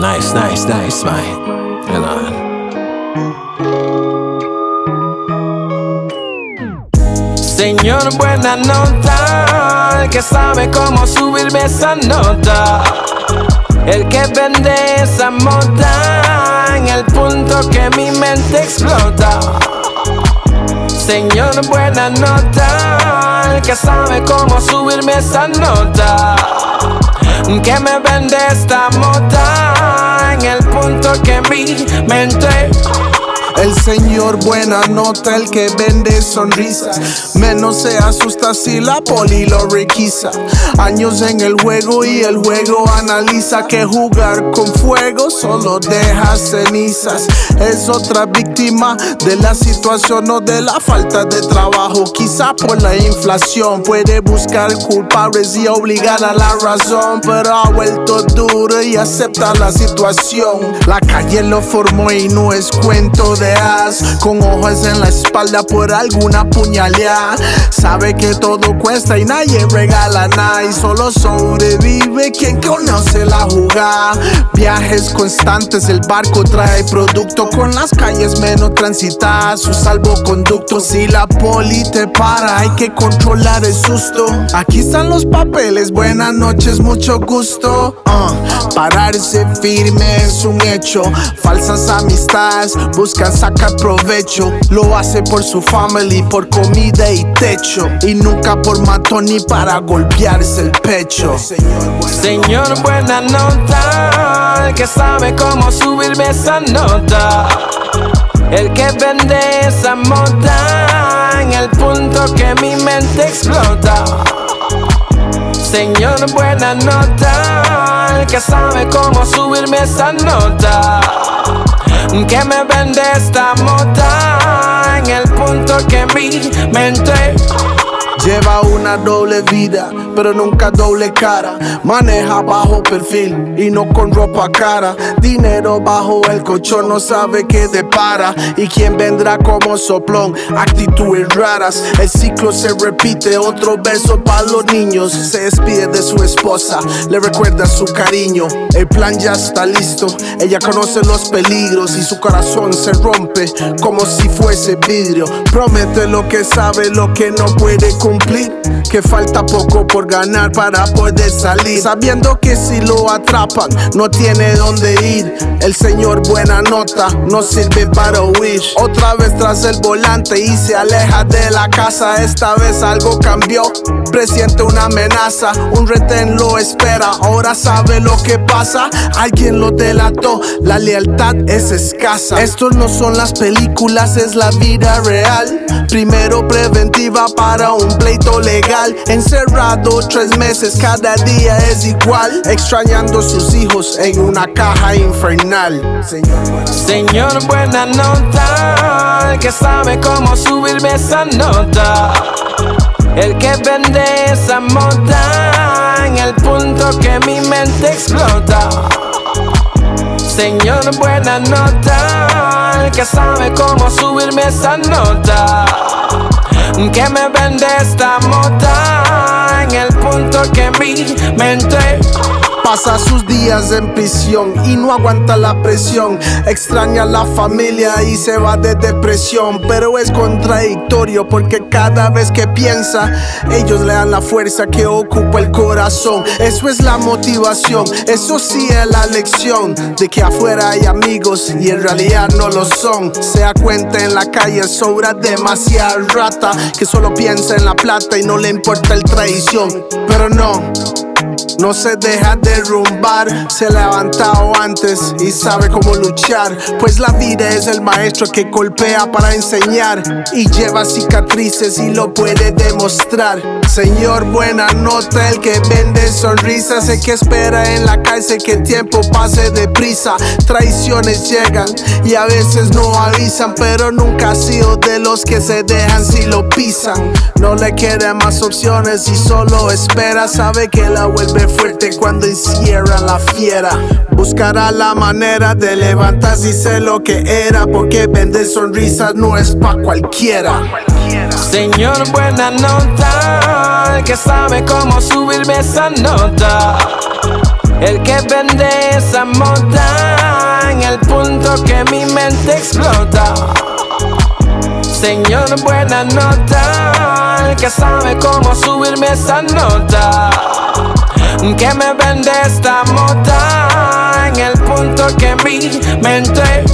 Nice, nice, nice, man. Hold on. Señor, buena nota, el que sabe cómo subirme esa nota. El que vende esa mota en el punto que mi mente explota. Señor, buena nota, el que sabe cómo subirme esa nota. Que me vende esta mota en el punto que mi mente el señor buena nota, el que vende sonrisas. Menos se asusta si la poli lo requisa. Años en el juego y el juego analiza que jugar con fuego solo deja cenizas. Es otra víctima de la situación o de la falta de trabajo. Quizá por la inflación puede buscar culpables y obligar a la razón. Pero ha vuelto duro y acepta la situación. La calle lo formó y no es cuento de con ojos en la espalda por alguna puñalada. Sabe que todo cuesta y nadie regala nada y solo sobrevive quien conoce la jugada. Viajes constantes, el barco trae producto con las calles menos transitadas, su salvoconducto. Si la poli te para, hay que controlar el susto. Aquí están los papeles, buenas noches, mucho gusto. Uh, pararse firme es un hecho. Falsas amistades buscan sacar provecho. Lo hace por su family, por comida y techo. Y nunca por matón ni para golpearse el pecho. Señor, buena nota. Que sabe cómo subirme esa nota. El que vende esa mota en el punto que mi mente explota. Señor, buena nota. Que sabe cómo subirme esa nota. Que me vende esta mota en el punto que mi mente Lleva una doble vida, pero nunca doble cara. Maneja bajo perfil y no con ropa cara. Dinero bajo el colchón, no sabe qué depara. Y quién vendrá como soplón, actitudes raras. El ciclo se repite, otro beso para los niños. Se despide de su esposa, le recuerda su cariño. El plan ya está listo, ella conoce los peligros y su corazón se rompe como si fuese vidrio. Promete lo que sabe, lo que no puede cumplir que falta poco por ganar para poder salir. Sabiendo que si lo atrapan, no tiene dónde ir. El señor buena nota no sirve para huir. Otra vez tras el volante y se aleja de la casa. Esta vez algo cambió. Presiente una amenaza, un retén lo espera. Ahora sabe lo que pasa. Alguien lo delató, la lealtad es escasa. Estos no son las películas, es la vida real. Primero preventiva para un pleito legal. Encerrado tres meses, cada día es igual. Extrañando sus hijos en una caja infernal. Señor, buena nota. El que sabe cómo subirme esa nota. El que vende esa mota en el punto que mi mente explota. Señor, buena nota. El que sabe cómo subirme esa nota que me vende esta mota en el punto que mi mente Pasa sus días en prisión y no aguanta la presión. Extraña a la familia y se va de depresión. Pero es contradictorio porque cada vez que piensa, ellos le dan la fuerza que ocupa el corazón. Eso es la motivación, eso sí es la lección de que afuera hay amigos y en realidad no lo son. Se da cuenta en la calle sobra demasiada rata que solo piensa en la plata y no le importa el traición. Pero no. No se deja derrumbar, se ha levantado antes y sabe cómo luchar. Pues la vida es el maestro que golpea para enseñar y lleva cicatrices y lo puede demostrar. Señor, buena nota, el que vende sonrisas, el que espera en la cárcel que el tiempo pase deprisa. Traiciones llegan y a veces no avisan, pero nunca ha sido de los que se dejan si lo pisan. No le quedan más opciones y solo espera, sabe que la vuelve fuerte cuando encierra la fiera. Buscará la manera de levantarse y sé lo que era, porque vender sonrisas no es pa' cualquiera. Señor, buena nota, que sabe cómo subirme esa nota. El que vende esa mota en el punto que mi mente explota. Señor, buena nota, que sabe cómo subirme esa nota. Que me vende esta mota en el punto que mi mente